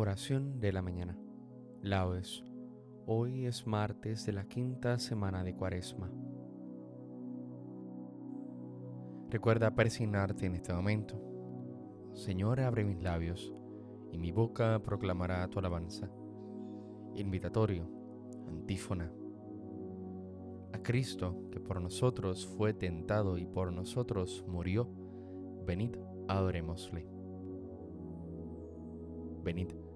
Oración de la mañana. Laudes. Hoy es martes de la quinta semana de Cuaresma. Recuerda persignarte en este momento. Señor, abre mis labios y mi boca proclamará tu alabanza. Invitatorio, antífona. A Cristo, que por nosotros fue tentado y por nosotros murió, venid, adorémosle. Venid,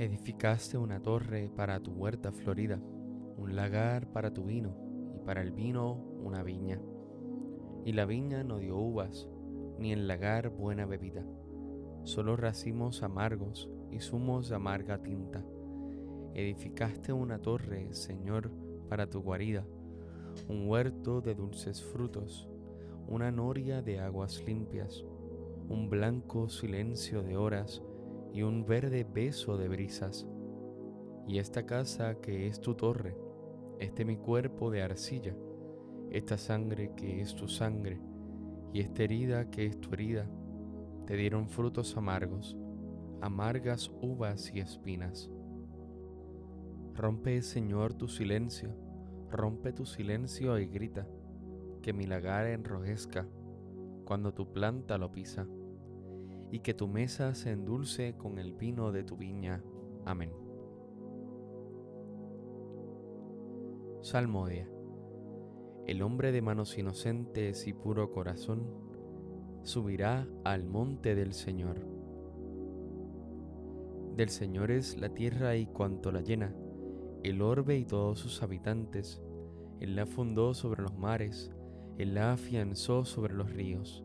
Edificaste una torre para tu huerta florida, un lagar para tu vino, y para el vino una viña. Y la viña no dio uvas, ni el lagar buena bebida, solo racimos amargos y zumos de amarga tinta. Edificaste una torre, Señor, para tu guarida, un huerto de dulces frutos, una noria de aguas limpias, un blanco silencio de horas, y un verde beso de brisas. Y esta casa que es tu torre, este mi cuerpo de arcilla, esta sangre que es tu sangre, y esta herida que es tu herida, te dieron frutos amargos, amargas uvas y espinas. Rompe, Señor, tu silencio, rompe tu silencio y grita, que mi lagar enrojezca cuando tu planta lo pisa y que tu mesa se endulce con el vino de tu viña. Amén. Salmodia. El hombre de manos inocentes y puro corazón subirá al monte del Señor. Del Señor es la tierra y cuanto la llena, el orbe y todos sus habitantes. Él la fundó sobre los mares, Él la afianzó sobre los ríos.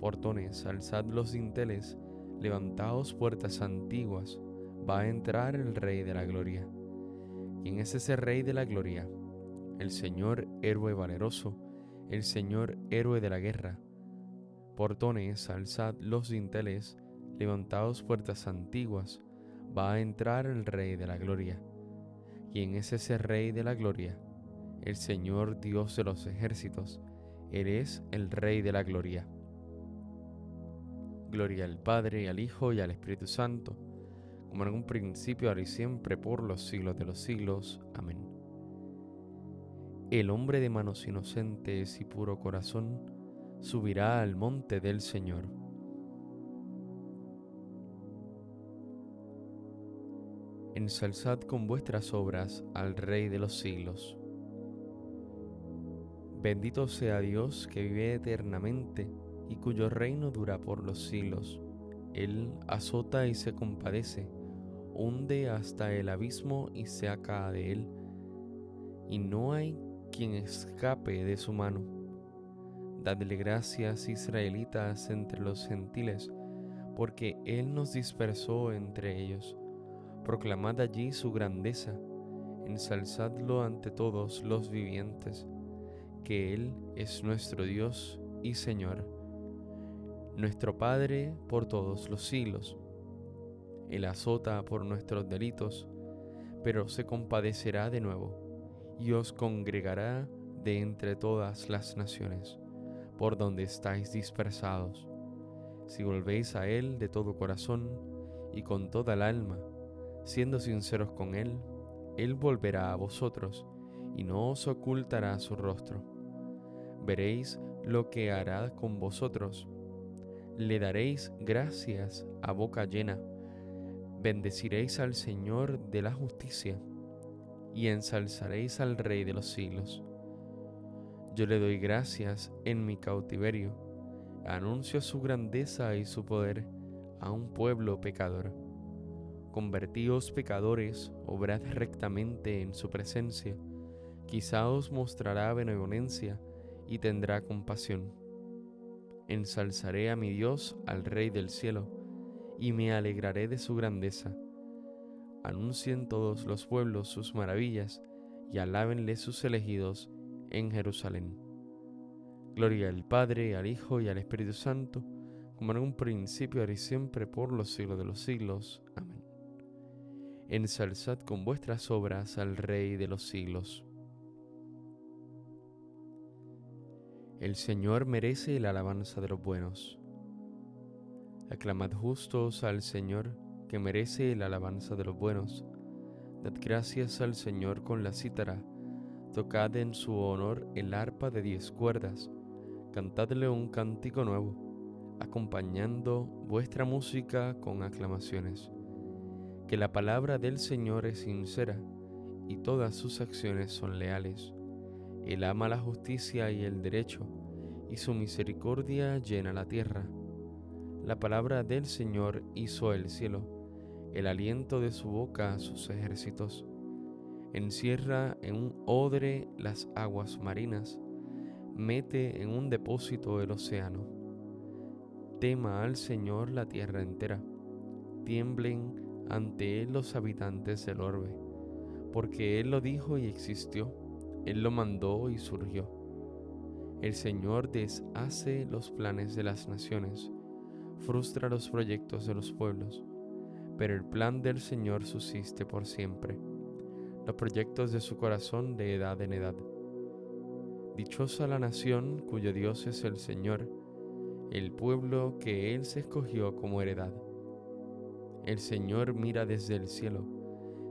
Portones, alzad los dinteles, levantaos puertas antiguas, va a entrar el Rey de la Gloria. ¿Quién es ese Rey de la Gloria? El Señor héroe valeroso, el Señor héroe de la guerra. Portones, alzad los dinteles, levantaos puertas antiguas, va a entrar el Rey de la Gloria. ¿Quién es ese Rey de la Gloria? El Señor Dios de los ejércitos, Él el Rey de la Gloria. Gloria al Padre, y al Hijo, y al Espíritu Santo, como en un principio, ahora y siempre, por los siglos de los siglos. Amén. El hombre de manos inocentes y puro corazón subirá al monte del Señor. Ensalzad con vuestras obras al Rey de los siglos. Bendito sea Dios que vive eternamente y cuyo reino dura por los siglos. Él azota y se compadece, hunde hasta el abismo y se acaba de él, y no hay quien escape de su mano. Dadle gracias, israelitas, entre los gentiles, porque Él nos dispersó entre ellos. Proclamad allí su grandeza, ensalzadlo ante todos los vivientes, que Él es nuestro Dios y Señor nuestro Padre por todos los siglos. Él azota por nuestros delitos, pero se compadecerá de nuevo y os congregará de entre todas las naciones, por donde estáis dispersados. Si volvéis a Él de todo corazón y con toda el alma, siendo sinceros con Él, Él volverá a vosotros y no os ocultará su rostro. Veréis lo que hará con vosotros le daréis gracias a boca llena, bendeciréis al Señor de la justicia y ensalzaréis al Rey de los siglos. Yo le doy gracias en mi cautiverio, anuncio su grandeza y su poder a un pueblo pecador. Convertíos pecadores, obrad rectamente en su presencia, quizá os mostrará benevolencia y tendrá compasión ensalzaré a mi Dios, al Rey del cielo, y me alegraré de su grandeza. Anuncien todos los pueblos sus maravillas, y alábenle sus elegidos en Jerusalén. Gloria al Padre, al Hijo y al Espíritu Santo, como en un principio, ahora y siempre, por los siglos de los siglos. Amén. Ensalzad con vuestras obras al Rey de los siglos. El Señor merece la alabanza de los buenos. Aclamad justos al Señor, que merece la alabanza de los buenos. Dad gracias al Señor con la cítara, tocad en su honor el arpa de diez cuerdas, cantadle un cántico nuevo, acompañando vuestra música con aclamaciones. Que la palabra del Señor es sincera y todas sus acciones son leales él ama la justicia y el derecho, y su misericordia llena la tierra. La palabra del Señor hizo el cielo, el aliento de su boca sus ejércitos. Encierra en un odre las aguas marinas, mete en un depósito el océano. Tema al Señor la tierra entera, tiemblen ante Él los habitantes del orbe, porque Él lo dijo y existió él lo mandó y surgió. El Señor deshace los planes de las naciones, frustra los proyectos de los pueblos, pero el plan del Señor subsiste por siempre, los proyectos de su corazón de edad en edad. Dichosa la nación cuyo Dios es el Señor, el pueblo que Él se escogió como heredad. El Señor mira desde el cielo,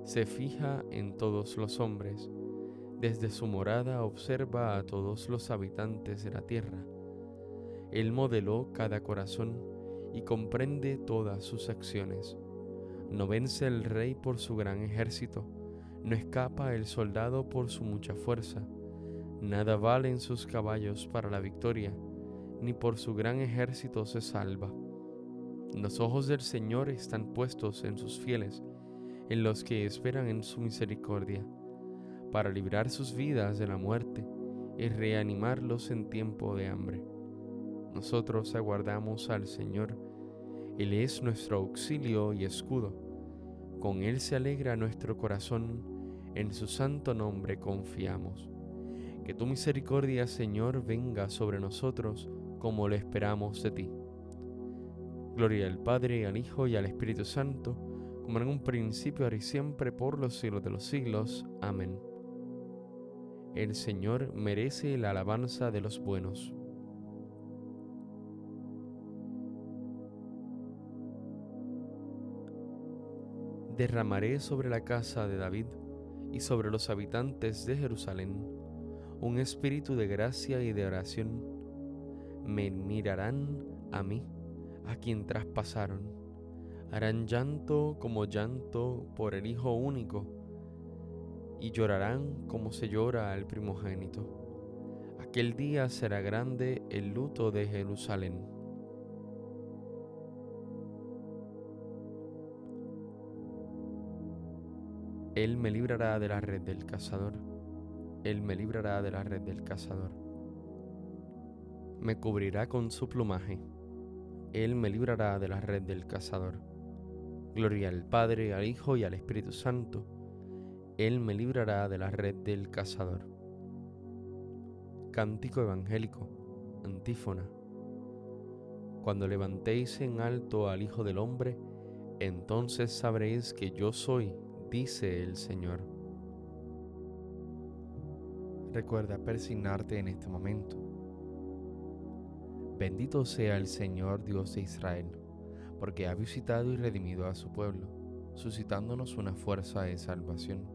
se fija en todos los hombres, desde su morada observa a todos los habitantes de la tierra. Él modeló cada corazón y comprende todas sus acciones. No vence el rey por su gran ejército, no escapa el soldado por su mucha fuerza. Nada valen sus caballos para la victoria, ni por su gran ejército se salva. Los ojos del Señor están puestos en sus fieles, en los que esperan en su misericordia para librar sus vidas de la muerte y reanimarlos en tiempo de hambre. Nosotros aguardamos al Señor, Él es nuestro auxilio y escudo. Con Él se alegra nuestro corazón, en su santo nombre confiamos. Que tu misericordia, Señor, venga sobre nosotros como lo esperamos de ti. Gloria al Padre, al Hijo y al Espíritu Santo, como en un principio, ahora y siempre, por los siglos de los siglos. Amén. El Señor merece la alabanza de los buenos. derramaré sobre la casa de David y sobre los habitantes de Jerusalén un espíritu de gracia y de oración. Me mirarán a mí, a quien traspasaron. Harán llanto como llanto por el Hijo único y llorarán como se llora al primogénito. Aquel día será grande el luto de Jerusalén Él me librará de la red del cazador. Él me librará de la red del cazador. Me cubrirá con su plumaje. Él me librará de la red del cazador. Gloria al Padre, al Hijo y al Espíritu Santo. Él me librará de la red del cazador. Cántico evangélico, antífona. Cuando levantéis en alto al Hijo del Hombre, entonces sabréis que yo soy dice el Señor. Recuerda persignarte en este momento. Bendito sea el Señor Dios de Israel, porque ha visitado y redimido a su pueblo, suscitándonos una fuerza de salvación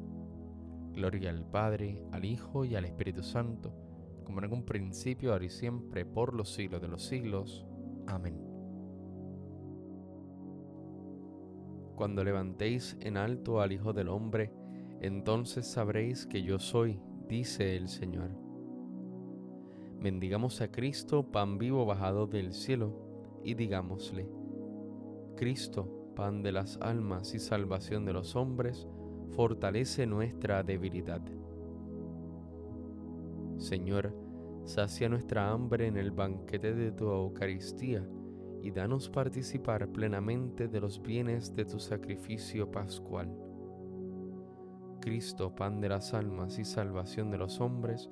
Gloria al Padre, al Hijo y al Espíritu Santo, como en un principio, ahora y siempre, por los siglos de los siglos. Amén. Cuando levantéis en alto al Hijo del Hombre, entonces sabréis que yo soy, dice el Señor. Bendigamos a Cristo, pan vivo bajado del cielo, y digámosle, Cristo, pan de las almas y salvación de los hombres, fortalece nuestra debilidad. Señor, sacia nuestra hambre en el banquete de tu Eucaristía y danos participar plenamente de los bienes de tu sacrificio pascual Cristo, pan de las almas y salvación de los hombres,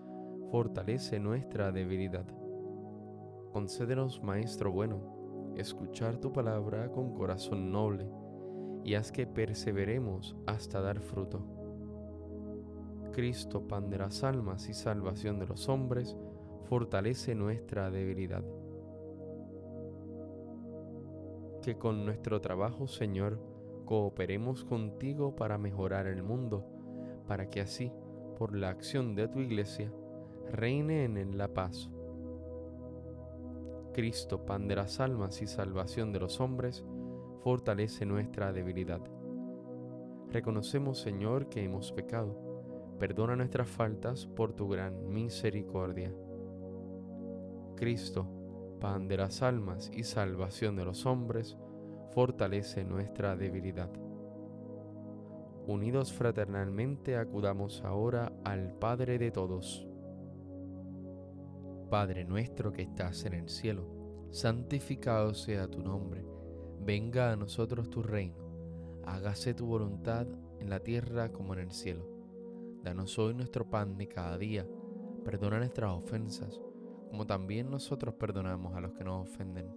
fortalece nuestra debilidad. Concédenos, Maestro bueno, escuchar tu palabra con corazón noble, y haz que perseveremos hasta dar fruto. Cristo, pan de las almas y salvación de los hombres, fortalece nuestra debilidad. Que con nuestro trabajo, Señor, cooperemos contigo para mejorar el mundo para que así, por la acción de tu iglesia, reine en él la paz. Cristo, pan de las almas y salvación de los hombres, fortalece nuestra debilidad. Reconocemos, Señor, que hemos pecado. Perdona nuestras faltas por tu gran misericordia. Cristo, pan de las almas y salvación de los hombres, fortalece nuestra debilidad. Unidos fraternalmente acudamos ahora al Padre de todos. Padre nuestro que estás en el cielo, santificado sea tu nombre, venga a nosotros tu reino, hágase tu voluntad en la tierra como en el cielo. Danos hoy nuestro pan de cada día, perdona nuestras ofensas, como también nosotros perdonamos a los que nos ofenden.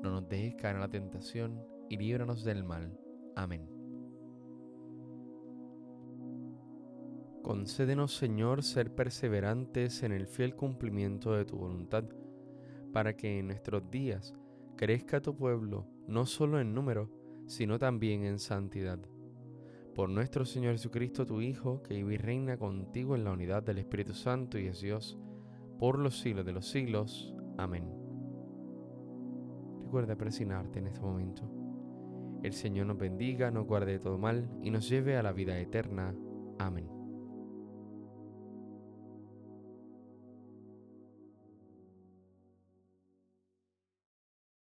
No nos dejes caer en la tentación y líbranos del mal. Amén. Concédenos, Señor, ser perseverantes en el fiel cumplimiento de tu voluntad, para que en nuestros días crezca tu pueblo no solo en número, sino también en santidad. Por nuestro Señor Jesucristo, tu Hijo, que vive y reina contigo en la unidad del Espíritu Santo y es Dios, por los siglos de los siglos. Amén. Recuerda presionarte en este momento. El Señor nos bendiga, nos guarde de todo mal y nos lleve a la vida eterna. Amén.